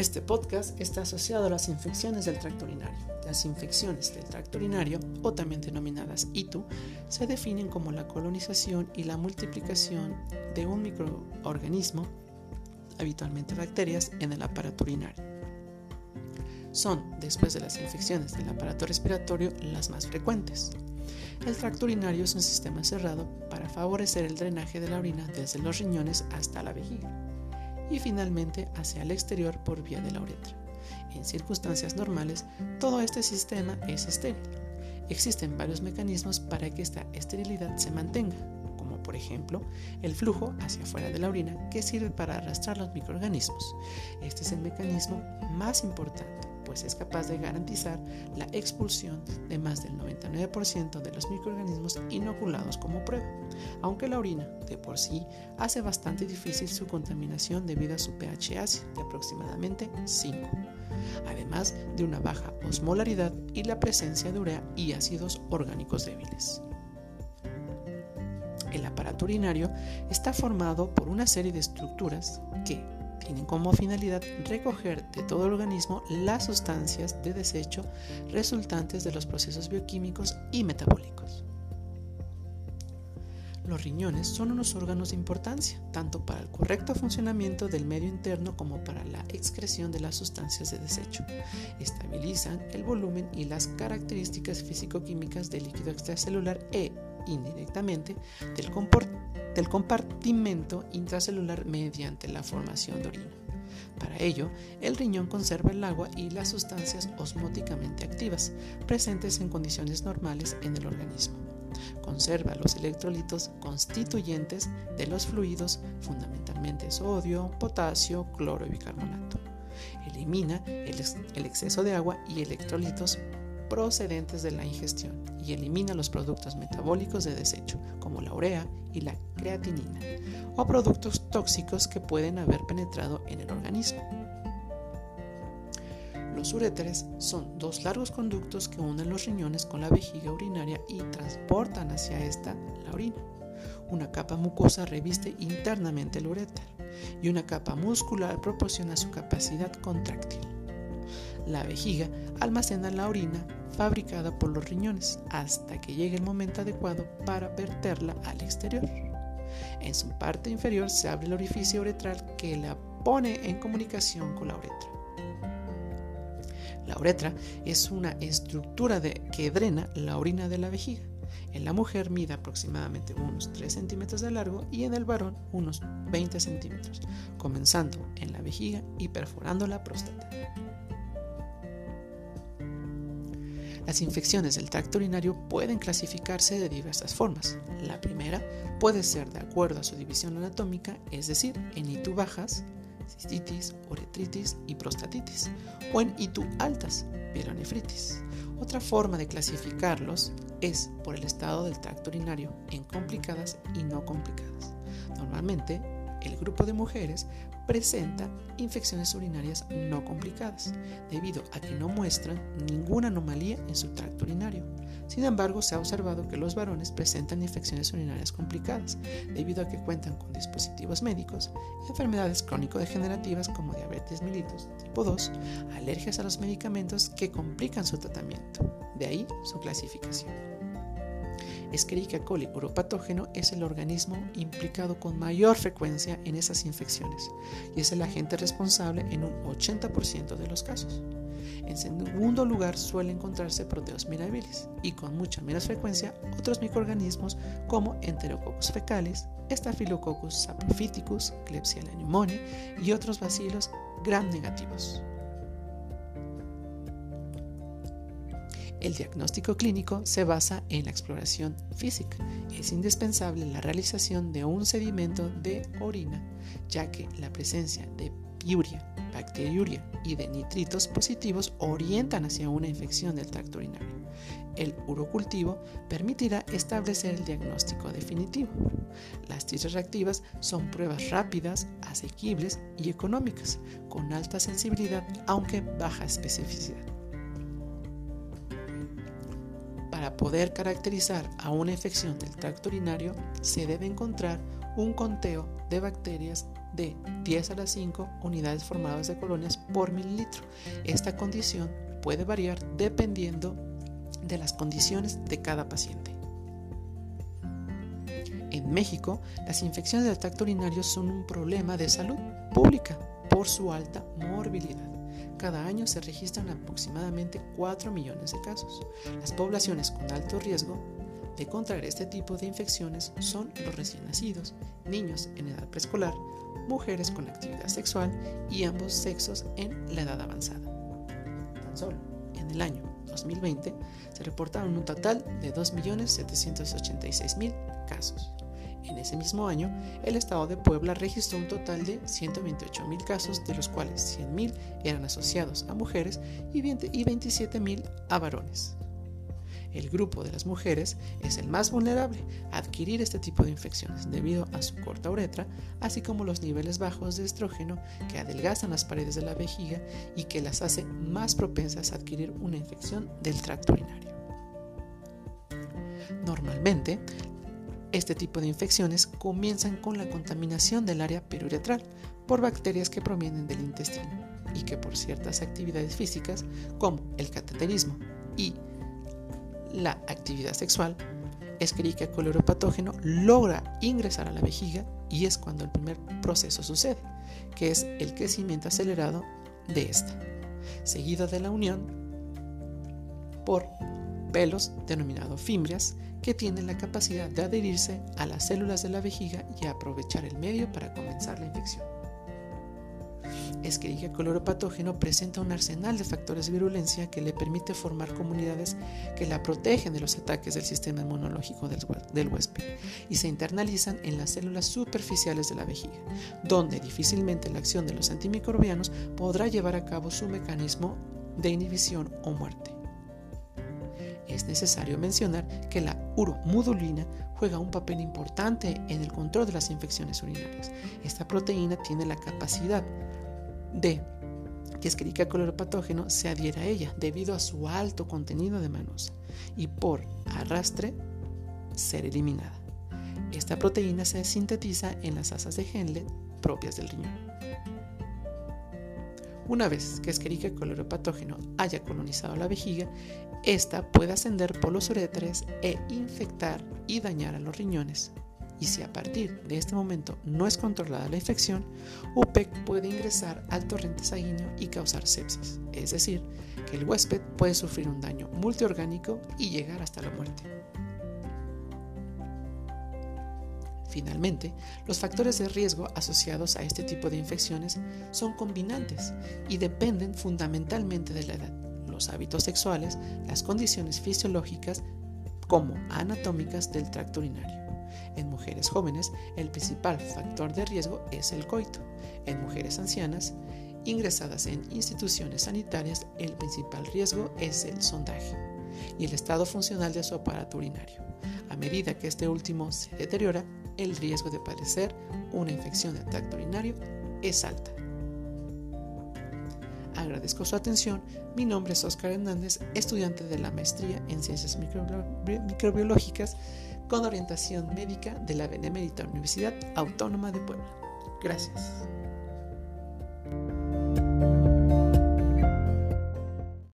Este podcast está asociado a las infecciones del tracto urinario. Las infecciones del tracto urinario, o también denominadas ITU, se definen como la colonización y la multiplicación de un microorganismo, habitualmente bacterias, en el aparato urinario. Son, después de las infecciones del aparato respiratorio, las más frecuentes. El tracto urinario es un sistema cerrado para favorecer el drenaje de la orina desde los riñones hasta la vejiga y finalmente hacia el exterior por vía de la uretra. En circunstancias normales, todo este sistema es estéril. Existen varios mecanismos para que esta esterilidad se mantenga, como por ejemplo el flujo hacia afuera de la orina que sirve para arrastrar los microorganismos. Este es el mecanismo más importante pues es capaz de garantizar la expulsión de más del 99% de los microorganismos inoculados como prueba, aunque la orina de por sí hace bastante difícil su contaminación debido a su pH ácido de aproximadamente 5, además de una baja osmolaridad y la presencia de urea y ácidos orgánicos débiles. El aparato urinario está formado por una serie de estructuras que, tienen como finalidad recoger de todo el organismo las sustancias de desecho resultantes de los procesos bioquímicos y metabólicos. Los riñones son unos órganos de importancia, tanto para el correcto funcionamiento del medio interno como para la excreción de las sustancias de desecho. Estabilizan el volumen y las características físico-químicas del líquido extracelular e, indirectamente, del, del compartimento intracelular mediante la formación de orina. Para ello, el riñón conserva el agua y las sustancias osmóticamente activas, presentes en condiciones normales en el organismo. Conserva los electrolitos constituyentes de los fluidos, fundamentalmente sodio, potasio, cloro y bicarbonato. Elimina el, exceso de agua y electrolitos procedentes de la ingestión y elimina los productos metabólicos de desecho, como la urea y la creatinina, o productos tóxicos que pueden haber penetrado en el organismo. Los uréteres son dos largos conductos que unen los riñones con la vejiga urinaria y transportan hacia esta la orina. Una capa mucosa reviste internamente el uréter y una capa muscular proporciona su capacidad contráctil. La vejiga almacena la orina fabricada por los riñones hasta que llegue el momento adecuado para verterla al exterior. En su parte inferior se abre el orificio uretral que la pone en comunicación con la uretra. La uretra es una estructura que drena la orina de la vejiga. En la mujer mide aproximadamente unos 3 centímetros de largo y en el varón unos 20 centímetros, comenzando en la vejiga y perforando la próstata. Las infecciones del tracto urinario pueden clasificarse de diversas formas. La primera puede ser de acuerdo a su división anatómica, es decir, en ITU bajas, cistitis, uretritis y prostatitis, o en ITU altas, pielonefritis. Otra forma de clasificarlos es por el estado del tracto urinario en complicadas y no complicadas. Normalmente, el grupo de mujeres presenta infecciones urinarias no complicadas, debido a que no muestran ninguna anomalía en su tracto urinario. Sin embargo, se ha observado que los varones presentan infecciones urinarias complicadas, debido a que cuentan con dispositivos médicos, enfermedades crónico-degenerativas como diabetes mellitus tipo 2, alergias a los medicamentos que complican su tratamiento. De ahí su clasificación. Escherichia coli uropatógeno es el organismo implicado con mayor frecuencia en esas infecciones y es el agente responsable en un 80% de los casos. En segundo lugar suele encontrarse Proteus mirabilis y con mucha menos frecuencia otros microorganismos como Enterococcus fecalis, Staphylococcus saprophyticus, Klebsiella pneumoniae y otros bacilos gram negativos. El diagnóstico clínico se basa en la exploración física. Es indispensable la realización de un sedimento de orina, ya que la presencia de piuria, bacteriuria y de nitritos positivos orientan hacia una infección del tracto urinario. El urocultivo permitirá establecer el diagnóstico definitivo. Las tierras reactivas son pruebas rápidas, asequibles y económicas, con alta sensibilidad aunque baja especificidad. Para poder caracterizar a una infección del tracto urinario se debe encontrar un conteo de bacterias de 10 a las 5 unidades formadas de colonias por mililitro. Esta condición puede variar dependiendo de las condiciones de cada paciente. En México, las infecciones del tracto urinario son un problema de salud pública por su alta morbilidad. Cada año se registran aproximadamente 4 millones de casos. Las poblaciones con alto riesgo de contraer este tipo de infecciones son los recién nacidos, niños en edad preescolar, mujeres con actividad sexual y ambos sexos en la edad avanzada. Tan solo en el año 2020 se reportaron un total de 2.786.000 casos. En ese mismo año, el estado de Puebla registró un total de 128.000 casos, de los cuales 100.000 eran asociados a mujeres y 27.000 a varones. El grupo de las mujeres es el más vulnerable a adquirir este tipo de infecciones debido a su corta uretra, así como los niveles bajos de estrógeno que adelgazan las paredes de la vejiga y que las hace más propensas a adquirir una infección del tracto urinario. Normalmente, este tipo de infecciones comienzan con la contaminación del área periuretral por bacterias que provienen del intestino y que por ciertas actividades físicas como el cateterismo y la actividad sexual, Escherichia cholera patógeno logra ingresar a la vejiga y es cuando el primer proceso sucede, que es el crecimiento acelerado de esta, seguido de la unión por pelos denominados fimbrias que tienen la capacidad de adherirse a las células de la vejiga y aprovechar el medio para comenzar la infección. Escherichia cholera patógeno presenta un arsenal de factores de virulencia que le permite formar comunidades que la protegen de los ataques del sistema inmunológico del huésped y se internalizan en las células superficiales de la vejiga, donde difícilmente la acción de los antimicrobianos podrá llevar a cabo su mecanismo de inhibición o muerte es necesario mencionar que la uromudulina juega un papel importante en el control de las infecciones urinarias. Esta proteína tiene la capacidad de que Escherichia coli patógeno se adhiera a ella debido a su alto contenido de manosa y por arrastre ser eliminada. Esta proteína se sintetiza en las asas de Henle propias del riñón. Una vez que Escherichia coli patógeno haya colonizado la vejiga, esta puede ascender por los uretres e infectar y dañar a los riñones. Y si a partir de este momento no es controlada la infección, UPEC puede ingresar al torrente sanguíneo y causar sepsis, es decir, que el huésped puede sufrir un daño multiorgánico y llegar hasta la muerte. Finalmente, los factores de riesgo asociados a este tipo de infecciones son combinantes y dependen fundamentalmente de la edad, los hábitos sexuales, las condiciones fisiológicas como anatómicas del tracto urinario. En mujeres jóvenes, el principal factor de riesgo es el coito. En mujeres ancianas, ingresadas en instituciones sanitarias, el principal riesgo es el sondaje y el estado funcional de su aparato urinario. A medida que este último se deteriora, el riesgo de padecer una infección del tracto urinario es alta. Agradezco su atención. Mi nombre es Oscar Hernández, estudiante de la maestría en Ciencias Microbiológicas con orientación médica de la Benemérita Universidad Autónoma de Puebla. Gracias.